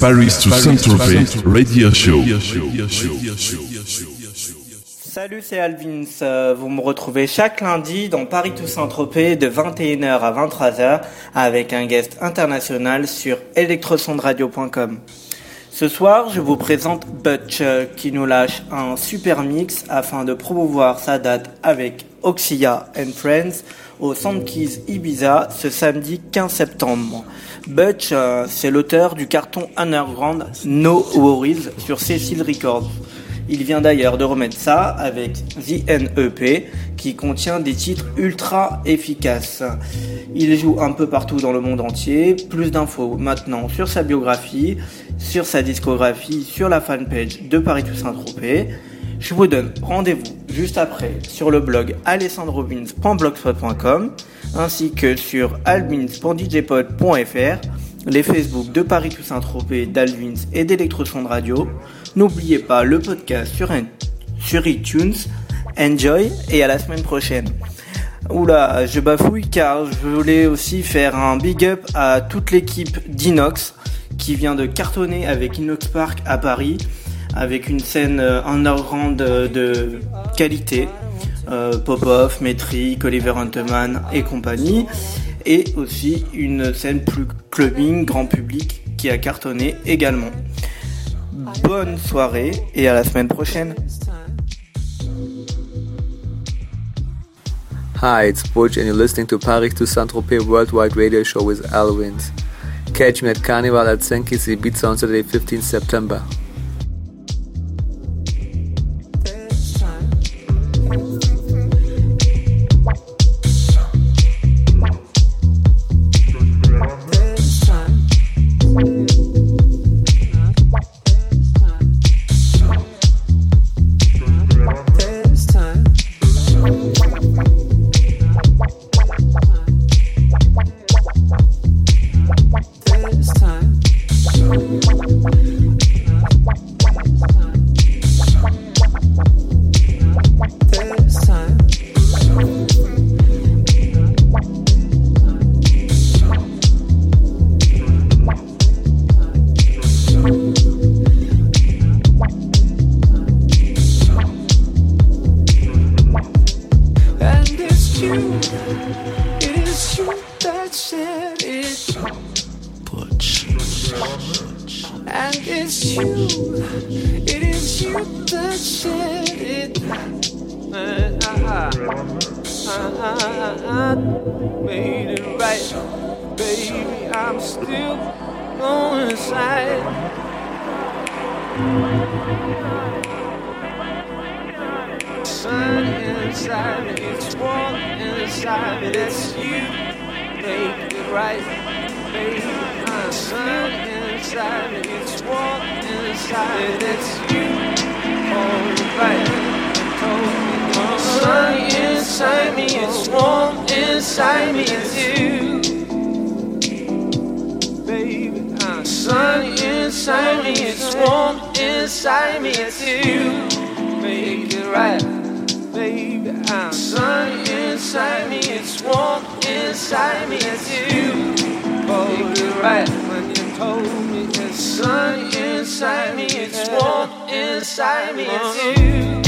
Paris to Saint-Tropez Radio Show. Salut, c'est Alvins. Vous me retrouvez chaque lundi dans Paris to Saint-Tropez de 21h à 23h avec un guest international sur electrosondradio.com. Ce soir, je vous présente Butch euh, qui nous lâche un super mix afin de promouvoir sa date avec Oxia and Friends au Sandkeys Ibiza ce samedi 15 septembre. Butch, euh, c'est l'auteur du carton underground No Worries sur Cecil Records. Il vient d'ailleurs de remettre ça avec The NEP qui contient des titres ultra efficaces. Il joue un peu partout dans le monde entier. Plus d'infos maintenant sur sa biographie, sur sa discographie, sur la fanpage de Paris Toussaint Tropez. Je vous donne rendez-vous juste après sur le blog alessandrovins.blogspot.com ainsi que sur albins.djpod.fr, les Facebook de Paris Toussaint Tropez, d'Alvins et d'Electroson de Radio. N'oubliez pas le podcast sur, sur iTunes. Enjoy et à la semaine prochaine. Oula, je bafouille car je voulais aussi faire un big up à toute l'équipe d'Inox qui vient de cartonner avec Inox Park à Paris avec une scène euh, underground de, qualité. Euh, Pop-Off, Metric, Oliver Hunteman et compagnie. Et aussi une scène plus clubbing, grand public qui a cartonné également. Bonne soirée et à la semaine prochaine. Hi, it's Butch, and you're listening to Paris to Saint-Tropez Worldwide Radio Show with Alwins. Catch me at Carnival at Senkis Ibiza on Saturday, 15th September. Inside me, it's warm inside me, it's you.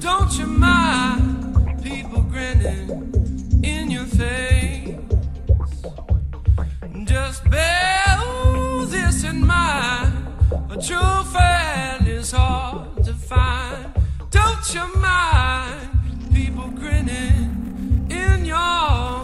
Don't you mind people grinning in your face? Just bear this in mind. Is hard to find. Don't you mind people grinning in your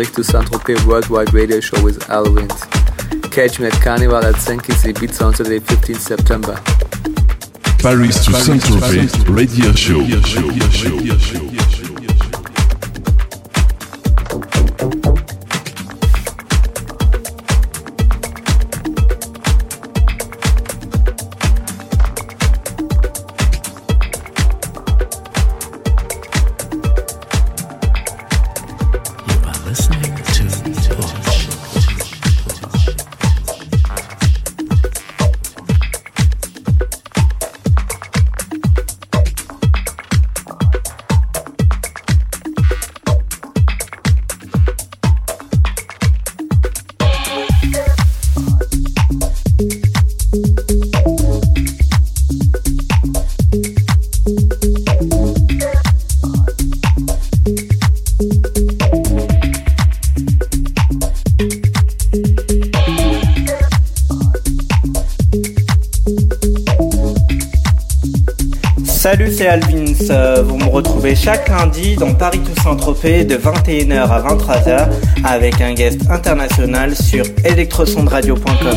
Paris to Saint-Tropez Worldwide Radio Show with Alwins. Catch me at Carnival at Senkis Ibiza on Saturday 15 September. Paris to Saint-Tropez Radio Show. Radio show. Radio show. Chaque lundi dans Paris Toussaint Tropez de 21h à 23h avec un guest international sur electrosondradio.com.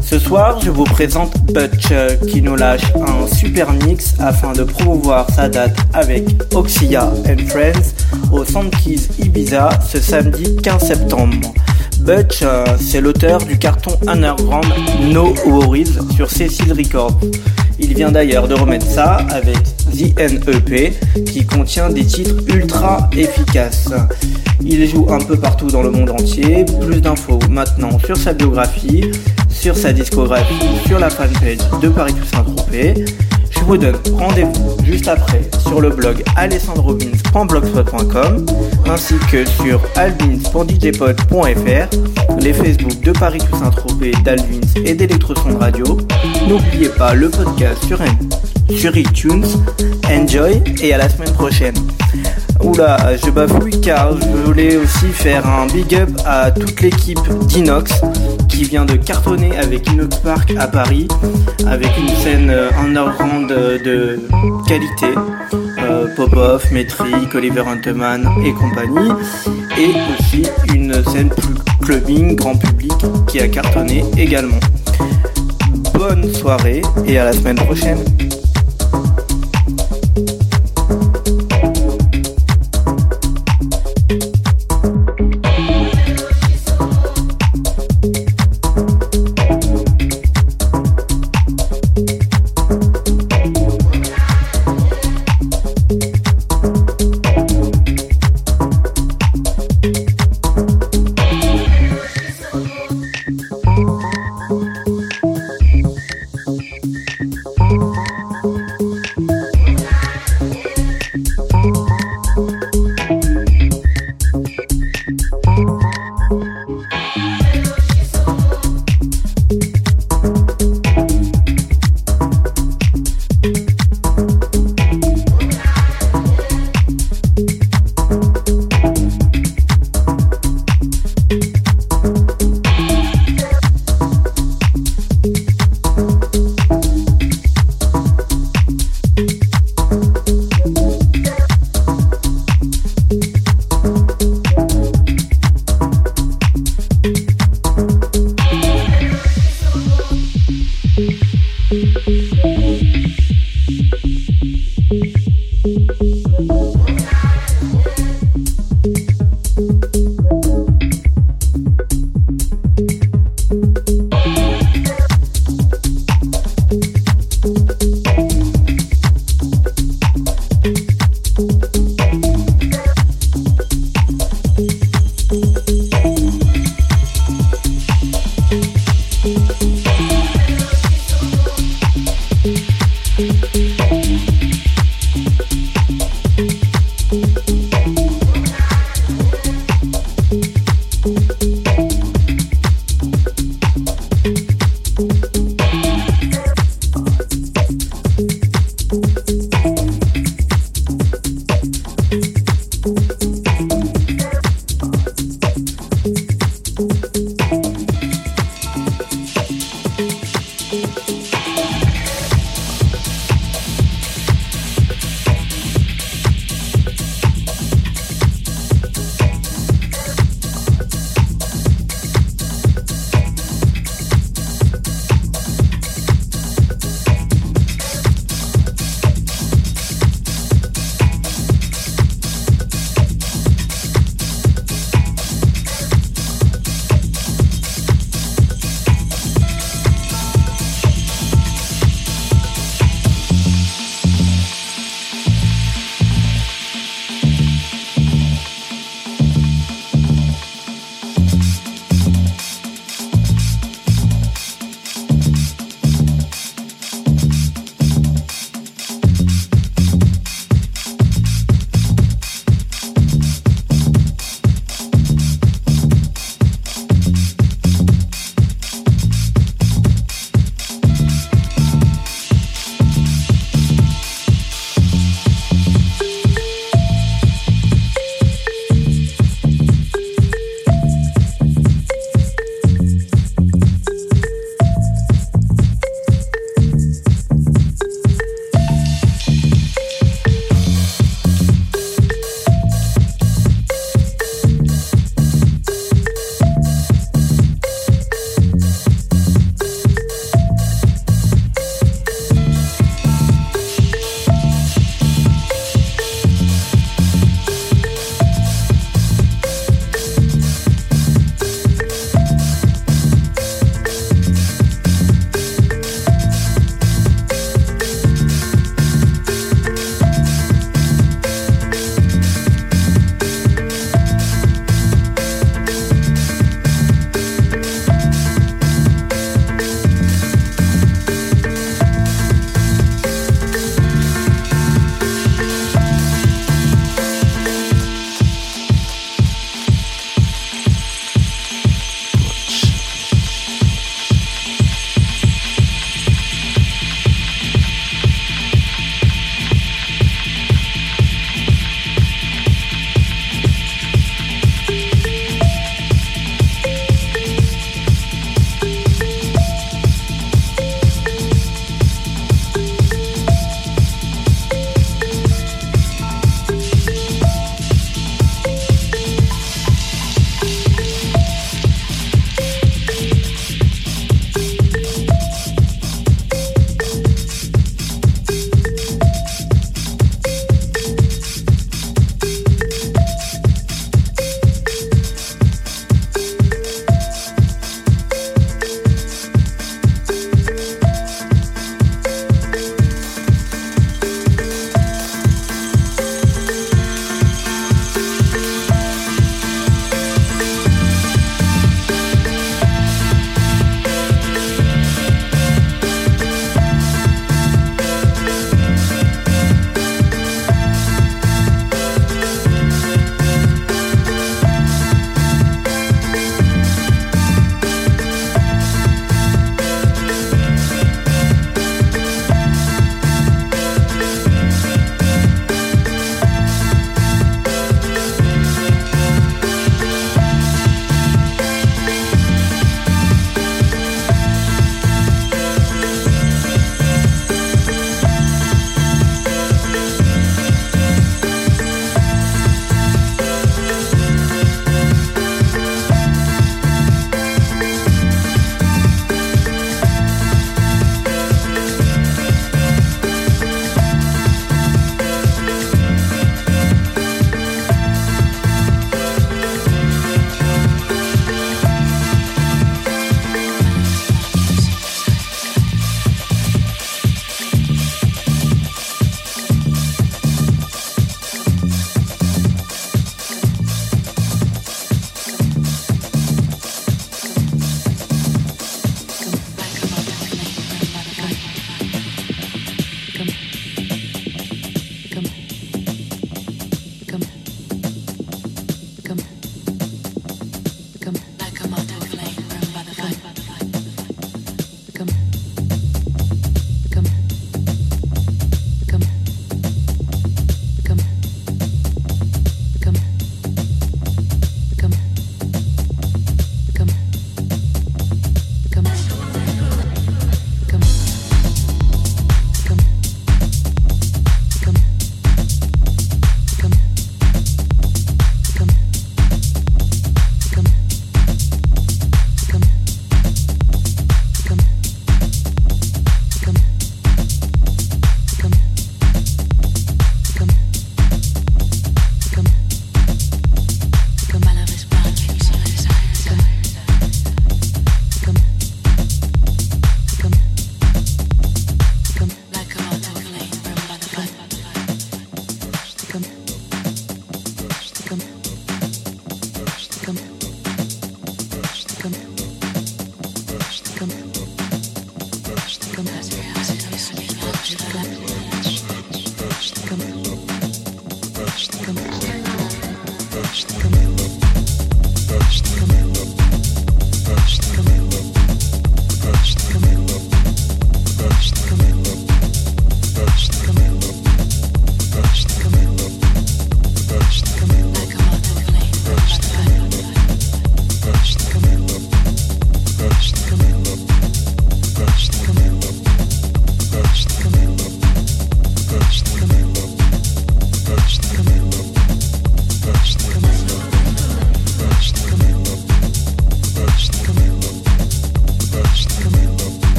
Ce soir, je vous présente Butch euh, qui nous lâche un super mix afin de promouvoir sa date avec Oxia and Friends au Keys Ibiza ce samedi 15 septembre. Butch, euh, c'est l'auteur du carton underground No Worries sur Cecil Records. Il vient d'ailleurs de remettre ça avec The NEP qui contient des titres ultra efficaces. Il joue un peu partout dans le monde entier. Plus d'infos maintenant sur sa biographie, sur sa discographie, sur la fanpage de Paris Toussaint Tropez. Je vous donne rendez-vous juste après sur le blog alessandrobins.blogspot.com ainsi que sur albins.djpod.fr, les Facebook de Paris Toussaint Tropez, d'Alvins et d'Electroson Radio. N'oubliez pas le podcast sur, sur iTunes. Enjoy et à la semaine prochaine. Oula, je bafouille car je voulais aussi faire un big up à toute l'équipe d'Inox qui vient de cartonner avec Inox Park à Paris avec une scène euh, underground de qualité. Euh, Popov, Metric, Oliver Hunteman et compagnie. Et aussi une scène plus clubbing, grand public qui a cartonné également. Bonne soirée et à la semaine prochaine.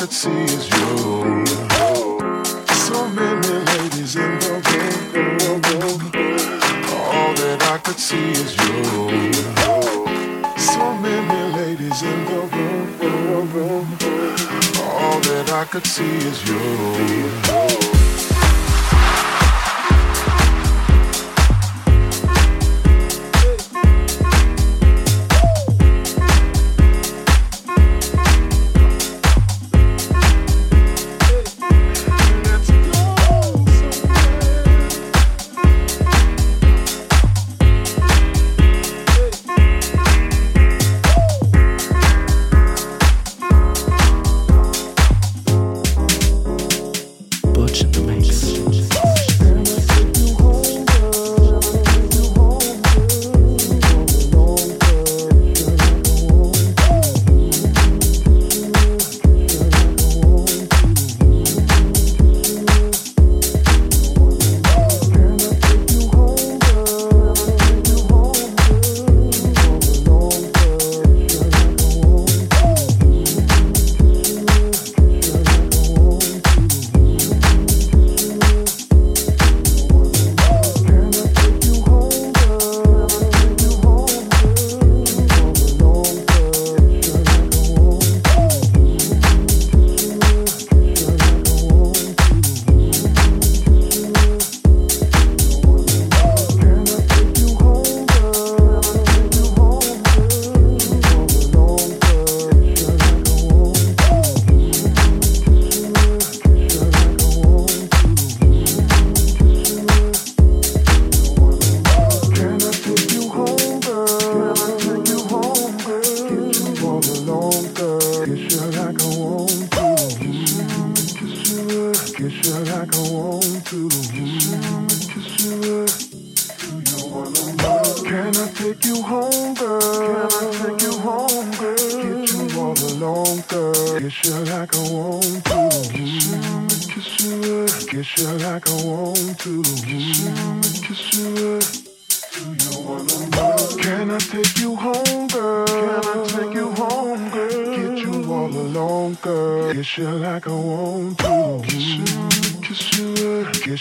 Could see is you. So many ladies in the room. All that I could see is you. Paris to Saint-Tropez radio show. Hi, it's Butch and you're listening to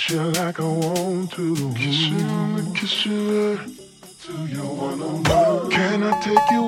Kiss you like I want to. Kiss you, kiss you, to your one on one. Can I take you